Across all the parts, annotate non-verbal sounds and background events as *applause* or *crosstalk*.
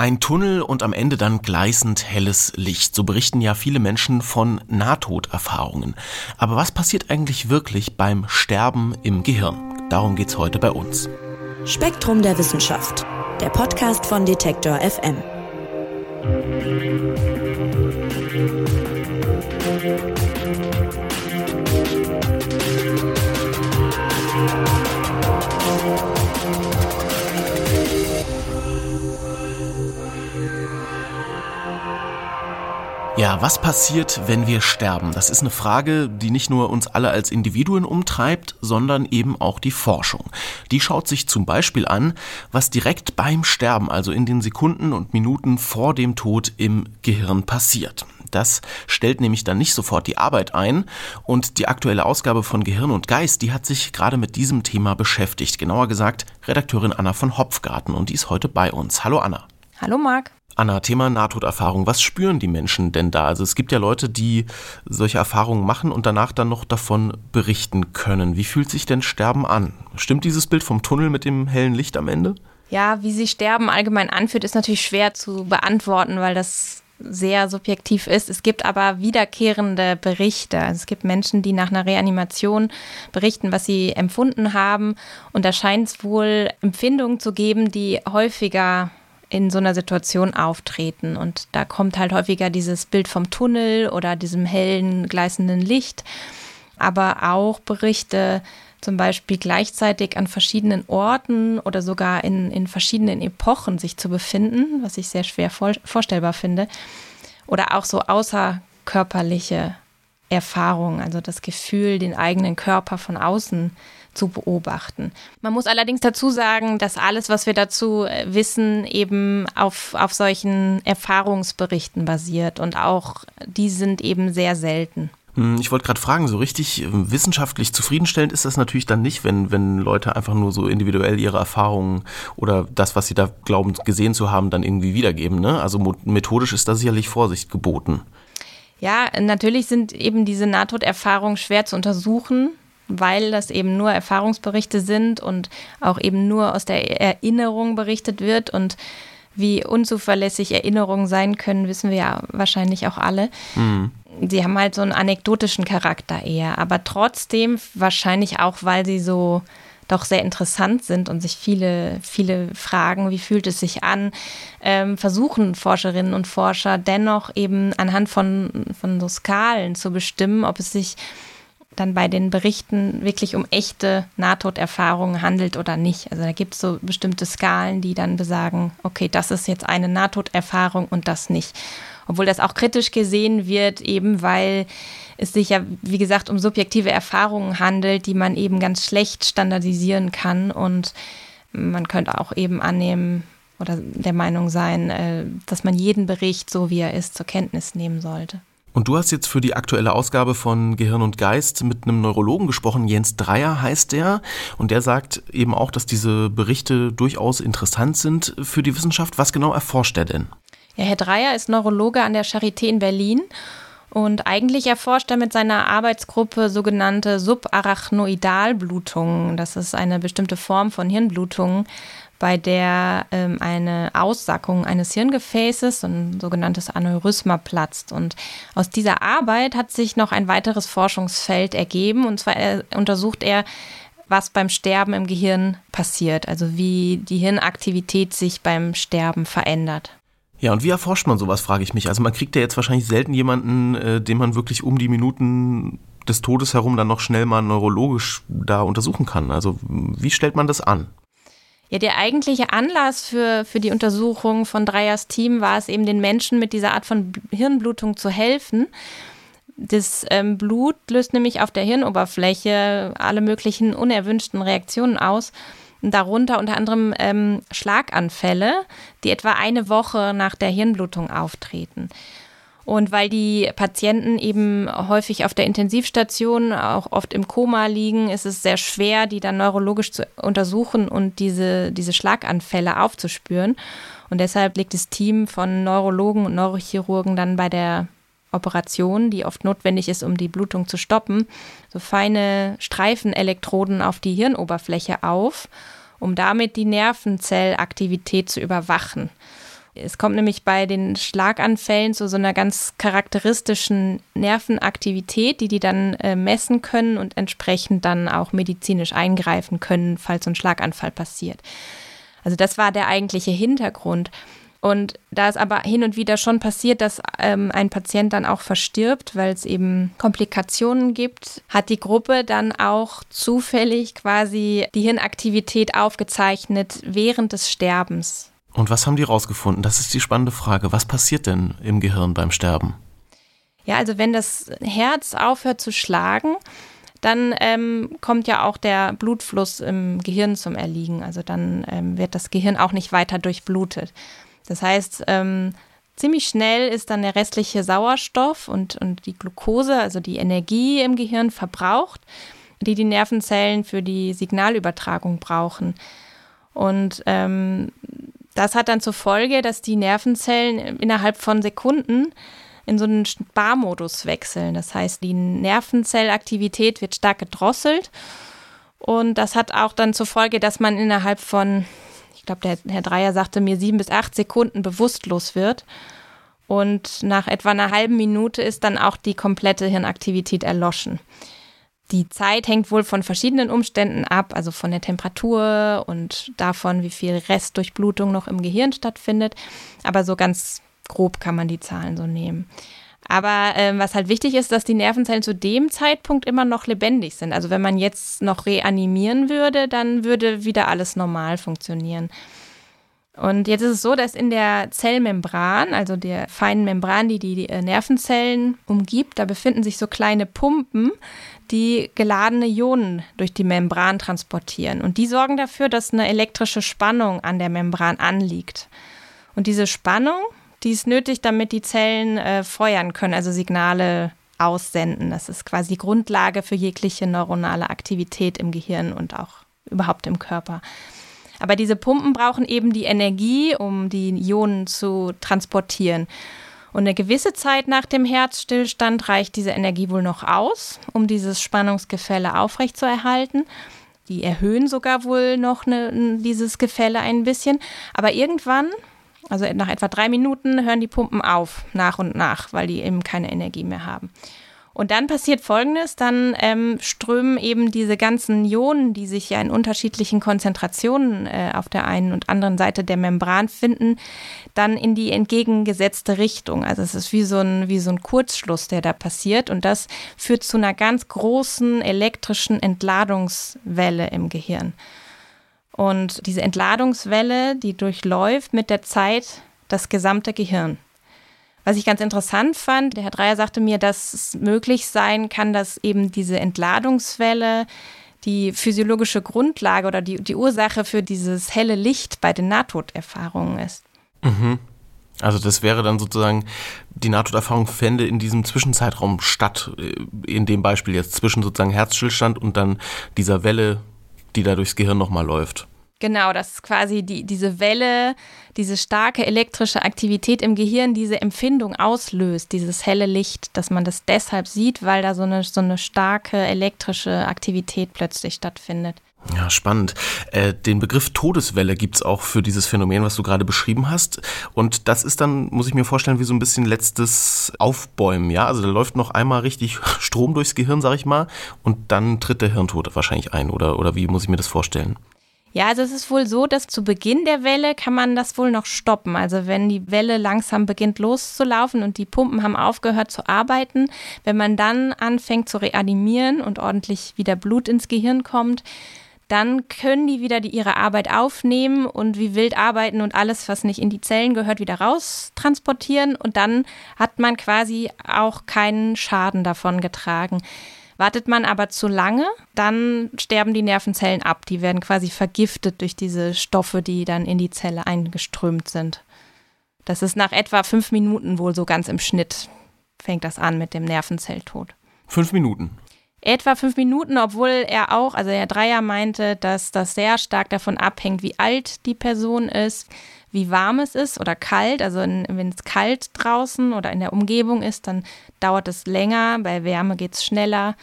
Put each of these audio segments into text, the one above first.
Ein Tunnel und am Ende dann gleißend helles Licht. So berichten ja viele Menschen von Nahtoderfahrungen. Aber was passiert eigentlich wirklich beim Sterben im Gehirn? Darum geht's heute bei uns. Spektrum der Wissenschaft. Der Podcast von Detektor FM. Ja, was passiert, wenn wir sterben? Das ist eine Frage, die nicht nur uns alle als Individuen umtreibt, sondern eben auch die Forschung. Die schaut sich zum Beispiel an, was direkt beim Sterben, also in den Sekunden und Minuten vor dem Tod im Gehirn passiert. Das stellt nämlich dann nicht sofort die Arbeit ein. Und die aktuelle Ausgabe von Gehirn und Geist, die hat sich gerade mit diesem Thema beschäftigt. Genauer gesagt Redakteurin Anna von Hopfgarten und die ist heute bei uns. Hallo Anna. Hallo Marc. Anna, Thema Nahtoderfahrung. Was spüren die Menschen denn da? Also es gibt ja Leute, die solche Erfahrungen machen und danach dann noch davon berichten können. Wie fühlt sich denn Sterben an? Stimmt dieses Bild vom Tunnel mit dem hellen Licht am Ende? Ja, wie sich Sterben allgemein anfühlt, ist natürlich schwer zu beantworten, weil das sehr subjektiv ist. Es gibt aber wiederkehrende Berichte. Also es gibt Menschen, die nach einer Reanimation berichten, was sie empfunden haben. Und da scheint es wohl Empfindungen zu geben, die häufiger in so einer Situation auftreten. Und da kommt halt häufiger dieses Bild vom Tunnel oder diesem hellen, gleißenden Licht, aber auch Berichte zum Beispiel gleichzeitig an verschiedenen Orten oder sogar in, in verschiedenen Epochen sich zu befinden, was ich sehr schwer vor, vorstellbar finde. Oder auch so außerkörperliche Erfahrungen, also das Gefühl, den eigenen Körper von außen zu beobachten. Man muss allerdings dazu sagen, dass alles, was wir dazu äh, wissen, eben auf, auf solchen Erfahrungsberichten basiert und auch die sind eben sehr selten. Hm, ich wollte gerade fragen, so richtig äh, wissenschaftlich zufriedenstellend ist das natürlich dann nicht, wenn, wenn Leute einfach nur so individuell ihre Erfahrungen oder das, was sie da glauben, gesehen zu haben, dann irgendwie wiedergeben. Ne? Also methodisch ist da sicherlich Vorsicht geboten. Ja, natürlich sind eben diese Nahtoderfahrungen schwer zu untersuchen weil das eben nur Erfahrungsberichte sind und auch eben nur aus der Erinnerung berichtet wird und wie unzuverlässig Erinnerungen sein können, wissen wir ja wahrscheinlich auch alle. Mhm. Sie haben halt so einen anekdotischen Charakter eher, aber trotzdem wahrscheinlich auch, weil sie so doch sehr interessant sind und sich viele, viele fragen, wie fühlt es sich an, ähm, versuchen Forscherinnen und Forscher dennoch eben anhand von, von so Skalen zu bestimmen, ob es sich dann bei den Berichten wirklich um echte Nahtoderfahrungen handelt oder nicht. Also da gibt es so bestimmte Skalen, die dann besagen, okay, das ist jetzt eine Nahtoderfahrung und das nicht. Obwohl das auch kritisch gesehen wird, eben weil es sich ja, wie gesagt, um subjektive Erfahrungen handelt, die man eben ganz schlecht standardisieren kann. Und man könnte auch eben annehmen oder der Meinung sein, äh, dass man jeden Bericht, so wie er ist, zur Kenntnis nehmen sollte. Und du hast jetzt für die aktuelle Ausgabe von Gehirn und Geist mit einem Neurologen gesprochen, Jens Dreier heißt der, und der sagt eben auch, dass diese Berichte durchaus interessant sind für die Wissenschaft. Was genau erforscht er denn? Ja, Herr Dreier ist Neurologe an der Charité in Berlin und eigentlich erforscht er mit seiner Arbeitsgruppe sogenannte Subarachnoidalblutungen. Das ist eine bestimmte Form von Hirnblutungen, bei der ähm, eine Aussackung eines Hirngefäßes, ein sogenanntes Aneurysma, platzt. Und aus dieser Arbeit hat sich noch ein weiteres Forschungsfeld ergeben. Und zwar äh, untersucht er, was beim Sterben im Gehirn passiert, also wie die Hirnaktivität sich beim Sterben verändert. Ja, und wie erforscht man sowas, frage ich mich. Also man kriegt ja jetzt wahrscheinlich selten jemanden, äh, den man wirklich um die Minuten des Todes herum dann noch schnell mal neurologisch da untersuchen kann. Also wie stellt man das an? Ja, der eigentliche Anlass für, für die Untersuchung von Dreyers Team war es eben, den Menschen mit dieser Art von Hirnblutung zu helfen. Das ähm, Blut löst nämlich auf der Hirnoberfläche alle möglichen unerwünschten Reaktionen aus. Darunter unter anderem ähm, Schlaganfälle, die etwa eine Woche nach der Hirnblutung auftreten. Und weil die Patienten eben häufig auf der Intensivstation, auch oft im Koma liegen, ist es sehr schwer, die dann neurologisch zu untersuchen und diese, diese Schlaganfälle aufzuspüren. Und deshalb liegt das Team von Neurologen und Neurochirurgen dann bei der Operation, die oft notwendig ist, um die Blutung zu stoppen, so feine Streifenelektroden auf die Hirnoberfläche auf, um damit die Nervenzellaktivität zu überwachen. Es kommt nämlich bei den Schlaganfällen zu so einer ganz charakteristischen Nervenaktivität, die die dann äh, messen können und entsprechend dann auch medizinisch eingreifen können, falls so ein Schlaganfall passiert. Also das war der eigentliche Hintergrund. Und da es aber hin und wieder schon passiert, dass ähm, ein Patient dann auch verstirbt, weil es eben Komplikationen gibt, hat die Gruppe dann auch zufällig quasi die Hirnaktivität aufgezeichnet während des Sterbens. Und was haben die rausgefunden? Das ist die spannende Frage. Was passiert denn im Gehirn beim Sterben? Ja, also wenn das Herz aufhört zu schlagen, dann ähm, kommt ja auch der Blutfluss im Gehirn zum Erliegen. Also dann ähm, wird das Gehirn auch nicht weiter durchblutet. Das heißt, ähm, ziemlich schnell ist dann der restliche Sauerstoff und, und die Glucose, also die Energie im Gehirn verbraucht, die die Nervenzellen für die Signalübertragung brauchen. Und ähm, das hat dann zur Folge, dass die Nervenzellen innerhalb von Sekunden in so einen Sparmodus wechseln. Das heißt, die Nervenzellaktivität wird stark gedrosselt. Und das hat auch dann zur Folge, dass man innerhalb von ich glaube, der Herr Dreier sagte mir, sieben bis acht Sekunden bewusstlos wird. Und nach etwa einer halben Minute ist dann auch die komplette Hirnaktivität erloschen. Die Zeit hängt wohl von verschiedenen Umständen ab, also von der Temperatur und davon, wie viel Restdurchblutung noch im Gehirn stattfindet. Aber so ganz grob kann man die Zahlen so nehmen. Aber ähm, was halt wichtig ist, dass die Nervenzellen zu dem Zeitpunkt immer noch lebendig sind. Also wenn man jetzt noch reanimieren würde, dann würde wieder alles normal funktionieren. Und jetzt ist es so, dass in der Zellmembran, also der feinen Membran, die die äh, Nervenzellen umgibt, da befinden sich so kleine Pumpen, die geladene Ionen durch die Membran transportieren. Und die sorgen dafür, dass eine elektrische Spannung an der Membran anliegt. Und diese Spannung, die ist nötig, damit die Zellen äh, feuern können, also Signale aussenden. Das ist quasi die Grundlage für jegliche neuronale Aktivität im Gehirn und auch überhaupt im Körper. Aber diese Pumpen brauchen eben die Energie, um die Ionen zu transportieren. Und eine gewisse Zeit nach dem Herzstillstand reicht diese Energie wohl noch aus, um dieses Spannungsgefälle aufrechtzuerhalten. Die erhöhen sogar wohl noch eine, dieses Gefälle ein bisschen. Aber irgendwann also nach etwa drei Minuten hören die Pumpen auf, nach und nach, weil die eben keine Energie mehr haben. Und dann passiert Folgendes, dann ähm, strömen eben diese ganzen Ionen, die sich ja in unterschiedlichen Konzentrationen äh, auf der einen und anderen Seite der Membran finden, dann in die entgegengesetzte Richtung. Also es ist wie so ein, wie so ein Kurzschluss, der da passiert. Und das führt zu einer ganz großen elektrischen Entladungswelle im Gehirn. Und diese Entladungswelle, die durchläuft mit der Zeit das gesamte Gehirn. Was ich ganz interessant fand, der Herr Dreier sagte mir, dass es möglich sein kann, dass eben diese Entladungswelle die physiologische Grundlage oder die, die Ursache für dieses helle Licht bei den Nahtoderfahrungen ist. Mhm. Also das wäre dann sozusagen, die Nahtoderfahrung fände in diesem Zwischenzeitraum statt, äh, in dem Beispiel jetzt zwischen sozusagen Herzstillstand und dann dieser Welle, die da durchs Gehirn nochmal läuft. Genau, das ist quasi die, diese Welle, diese starke elektrische Aktivität im Gehirn, diese Empfindung auslöst, dieses helle Licht, dass man das deshalb sieht, weil da so eine, so eine starke elektrische Aktivität plötzlich stattfindet. Ja, spannend. Äh, den Begriff Todeswelle gibt's auch für dieses Phänomen, was du gerade beschrieben hast. Und das ist dann, muss ich mir vorstellen, wie so ein bisschen letztes Aufbäumen, ja? Also da läuft noch einmal richtig Strom durchs Gehirn, sag ich mal, und dann tritt der Hirntod wahrscheinlich ein, oder, oder wie muss ich mir das vorstellen? Ja, also es ist wohl so, dass zu Beginn der Welle kann man das wohl noch stoppen. Also wenn die Welle langsam beginnt loszulaufen und die Pumpen haben aufgehört zu arbeiten, wenn man dann anfängt zu reanimieren und ordentlich wieder Blut ins Gehirn kommt, dann können die wieder die, ihre Arbeit aufnehmen und wie wild arbeiten und alles, was nicht in die Zellen gehört, wieder raus transportieren und dann hat man quasi auch keinen Schaden davon getragen. Wartet man aber zu lange, dann sterben die Nervenzellen ab. Die werden quasi vergiftet durch diese Stoffe, die dann in die Zelle eingeströmt sind. Das ist nach etwa fünf Minuten wohl so ganz im Schnitt, fängt das an mit dem Nervenzelltod. Fünf Minuten. Etwa fünf Minuten, obwohl er auch, also der Dreier meinte, dass das sehr stark davon abhängt, wie alt die Person ist, wie warm es ist oder kalt. Also wenn es kalt draußen oder in der Umgebung ist, dann dauert es länger. Bei Wärme geht es schneller.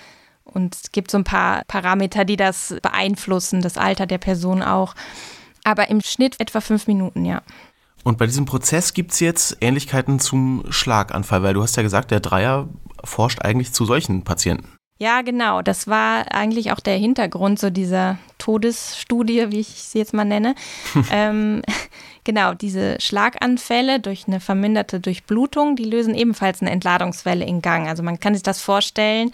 Und es gibt so ein paar Parameter, die das beeinflussen, das Alter der Person auch. Aber im Schnitt etwa fünf Minuten, ja. Und bei diesem Prozess gibt es jetzt Ähnlichkeiten zum Schlaganfall, weil du hast ja gesagt, der Dreier forscht eigentlich zu solchen Patienten. Ja, genau. Das war eigentlich auch der Hintergrund so dieser Todesstudie, wie ich sie jetzt mal nenne. *laughs* ähm, genau, diese Schlaganfälle durch eine verminderte Durchblutung, die lösen ebenfalls eine Entladungswelle in Gang. Also man kann sich das vorstellen,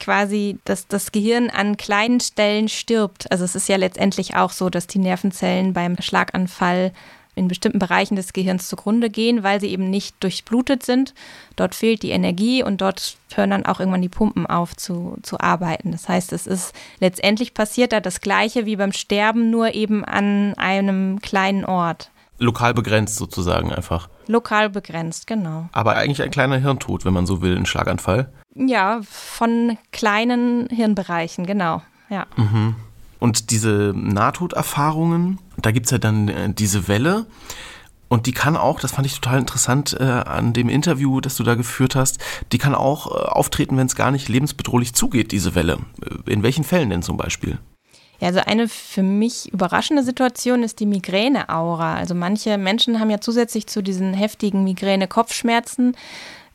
quasi, dass das Gehirn an kleinen Stellen stirbt. Also es ist ja letztendlich auch so, dass die Nervenzellen beim Schlaganfall in bestimmten Bereichen des Gehirns zugrunde gehen, weil sie eben nicht durchblutet sind. Dort fehlt die Energie und dort hören dann auch irgendwann die Pumpen auf zu, zu arbeiten. Das heißt, es ist letztendlich passiert da das Gleiche wie beim Sterben, nur eben an einem kleinen Ort. Lokal begrenzt sozusagen einfach. Lokal begrenzt, genau. Aber eigentlich ein kleiner Hirntod, wenn man so will, ein Schlaganfall. Ja, von kleinen Hirnbereichen, genau. Ja. Mhm. Und diese Nahtoderfahrungen, da gibt es ja dann äh, diese Welle. Und die kann auch, das fand ich total interessant äh, an dem Interview, das du da geführt hast, die kann auch äh, auftreten, wenn es gar nicht lebensbedrohlich zugeht, diese Welle. Äh, in welchen Fällen denn zum Beispiel? Ja, also eine für mich überraschende Situation ist die Migräne-Aura. Also manche Menschen haben ja zusätzlich zu diesen heftigen Migräne-Kopfschmerzen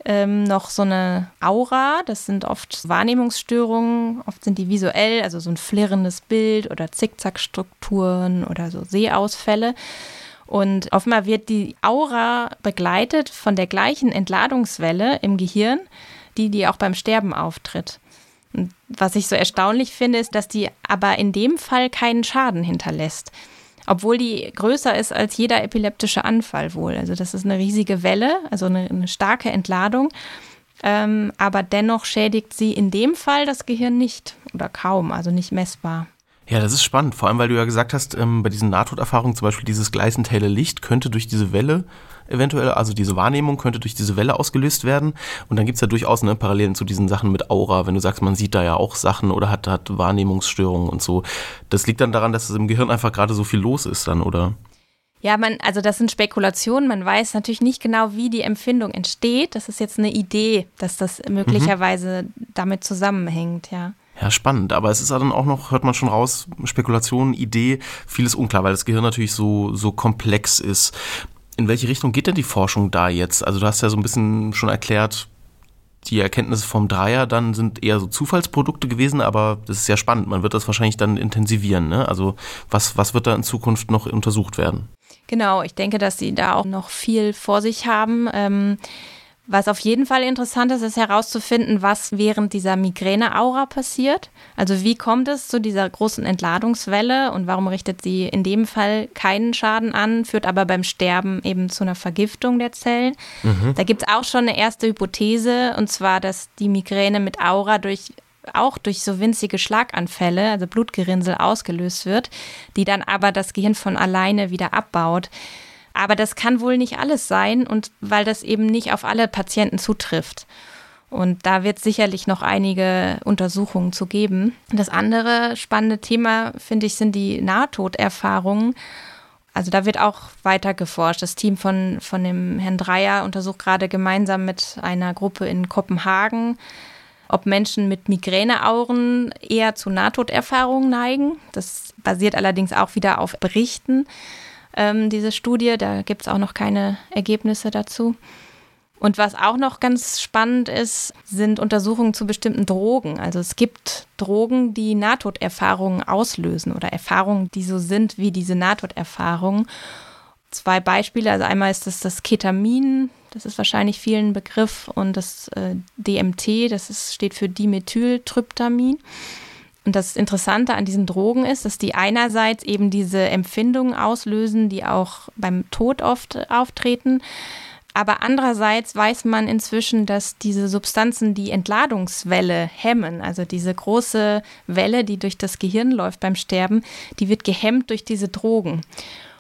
ähm, noch so eine Aura. Das sind oft Wahrnehmungsstörungen, oft sind die visuell, also so ein flirrendes Bild oder Zickzackstrukturen oder so Sehausfälle. Und offenbar wird die Aura begleitet von der gleichen Entladungswelle im Gehirn, die die auch beim Sterben auftritt. Und was ich so erstaunlich finde, ist, dass die aber in dem Fall keinen Schaden hinterlässt obwohl die größer ist als jeder epileptische Anfall wohl. Also das ist eine riesige Welle, also eine, eine starke Entladung. Ähm, aber dennoch schädigt sie in dem Fall das Gehirn nicht oder kaum, also nicht messbar. Ja, das ist spannend, vor allem weil du ja gesagt hast, ähm, bei diesen Nahtoderfahrungen zum Beispiel dieses gleißend helle Licht könnte durch diese Welle eventuell, also diese Wahrnehmung könnte durch diese Welle ausgelöst werden. Und dann gibt's ja durchaus ne, Parallelen zu diesen Sachen mit Aura, wenn du sagst, man sieht da ja auch Sachen oder hat, hat Wahrnehmungsstörungen und so. Das liegt dann daran, dass es im Gehirn einfach gerade so viel los ist dann, oder? Ja, man, also das sind Spekulationen. Man weiß natürlich nicht genau, wie die Empfindung entsteht. Das ist jetzt eine Idee, dass das möglicherweise mhm. damit zusammenhängt, ja. Ja, spannend. Aber es ist dann auch noch, hört man schon raus, Spekulation, Idee, vieles unklar, weil das Gehirn natürlich so, so komplex ist. In welche Richtung geht denn die Forschung da jetzt? Also du hast ja so ein bisschen schon erklärt, die Erkenntnisse vom Dreier dann sind eher so Zufallsprodukte gewesen, aber das ist ja spannend. Man wird das wahrscheinlich dann intensivieren. Ne? Also was, was wird da in Zukunft noch untersucht werden? Genau, ich denke, dass sie da auch noch viel vor sich haben. Ähm was auf jeden Fall interessant ist, ist herauszufinden, was während dieser Migräne-Aura passiert. Also wie kommt es zu dieser großen Entladungswelle und warum richtet sie in dem Fall keinen Schaden an, führt aber beim Sterben eben zu einer Vergiftung der Zellen. Mhm. Da gibt es auch schon eine erste Hypothese, und zwar, dass die Migräne mit Aura durch auch durch so winzige Schlaganfälle, also Blutgerinnsel, ausgelöst wird, die dann aber das Gehirn von alleine wieder abbaut. Aber das kann wohl nicht alles sein und weil das eben nicht auf alle Patienten zutrifft. Und da wird sicherlich noch einige Untersuchungen zu geben. Das andere spannende Thema, finde ich, sind die Nahtoderfahrungen. Also da wird auch weiter geforscht. Das Team von, von dem Herrn Dreier untersucht gerade gemeinsam mit einer Gruppe in Kopenhagen, ob Menschen mit Migräneauren eher zu Nahtoderfahrungen neigen. Das basiert allerdings auch wieder auf Berichten ähm, diese Studie. Da gibt es auch noch keine Ergebnisse dazu. Und was auch noch ganz spannend ist, sind Untersuchungen zu bestimmten Drogen. Also es gibt Drogen, die Nahtoderfahrungen auslösen oder Erfahrungen, die so sind wie diese Nahtoderfahrungen. Zwei Beispiele, also einmal ist das das Ketamin, das ist wahrscheinlich vielen Begriff, und das äh, DMT, das ist, steht für Dimethyltryptamin. Und das Interessante an diesen Drogen ist, dass die einerseits eben diese Empfindungen auslösen, die auch beim Tod oft auftreten. Aber andererseits weiß man inzwischen, dass diese Substanzen die Entladungswelle hemmen. Also diese große Welle, die durch das Gehirn läuft beim Sterben, die wird gehemmt durch diese Drogen.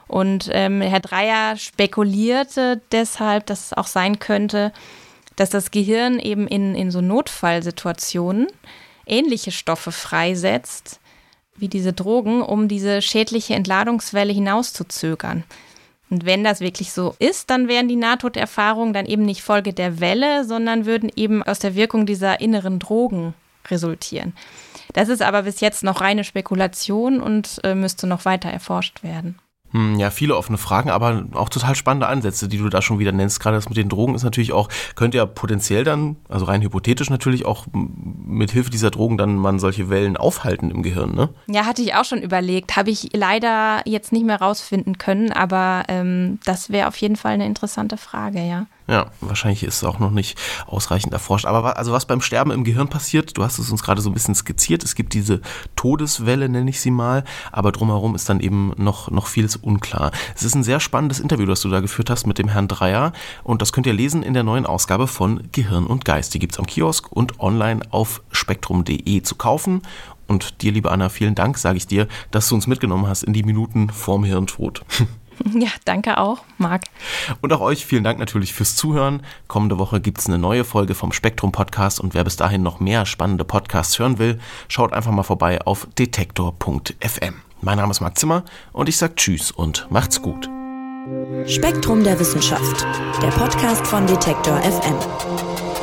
Und ähm, Herr Dreier spekulierte deshalb, dass es auch sein könnte, dass das Gehirn eben in, in so Notfallsituationen ähnliche Stoffe freisetzt wie diese Drogen, um diese schädliche Entladungswelle hinauszuzögern. Und wenn das wirklich so ist, dann wären die Nahtoderfahrungen dann eben nicht Folge der Welle, sondern würden eben aus der Wirkung dieser inneren Drogen resultieren. Das ist aber bis jetzt noch reine Spekulation und äh, müsste noch weiter erforscht werden. Hm, ja, viele offene Fragen, aber auch total spannende Ansätze, die du da schon wieder nennst. Gerade das mit den Drogen ist natürlich auch, könnte ja potenziell dann, also rein hypothetisch natürlich auch mit Hilfe dieser Drogen dann man solche Wellen aufhalten im Gehirn, ne? Ja, hatte ich auch schon überlegt. Habe ich leider jetzt nicht mehr rausfinden können, aber ähm, das wäre auf jeden Fall eine interessante Frage, ja. Ja, wahrscheinlich ist es auch noch nicht ausreichend erforscht. Aber also was beim Sterben im Gehirn passiert, du hast es uns gerade so ein bisschen skizziert. Es gibt diese Todeswelle, nenne ich sie mal, aber drumherum ist dann eben noch, noch vieles unklar. Es ist ein sehr spannendes Interview, das du da geführt hast mit dem Herrn Dreier. Und das könnt ihr lesen in der neuen Ausgabe von Gehirn und Geist. Die gibt es am Kiosk und online auf spektrum.de zu kaufen. Und dir, liebe Anna, vielen Dank, sage ich dir, dass du uns mitgenommen hast in die Minuten vorm Hirntod. *laughs* *laughs* Ja, danke auch, Marc. Und auch euch vielen Dank natürlich fürs Zuhören. Kommende Woche gibt es eine neue Folge vom Spektrum Podcast und wer bis dahin noch mehr spannende Podcasts hören will, schaut einfach mal vorbei auf detektor.fm. Mein Name ist Marc Zimmer und ich sage Tschüss und macht's gut. Spektrum der Wissenschaft, der Podcast von Detektor FM.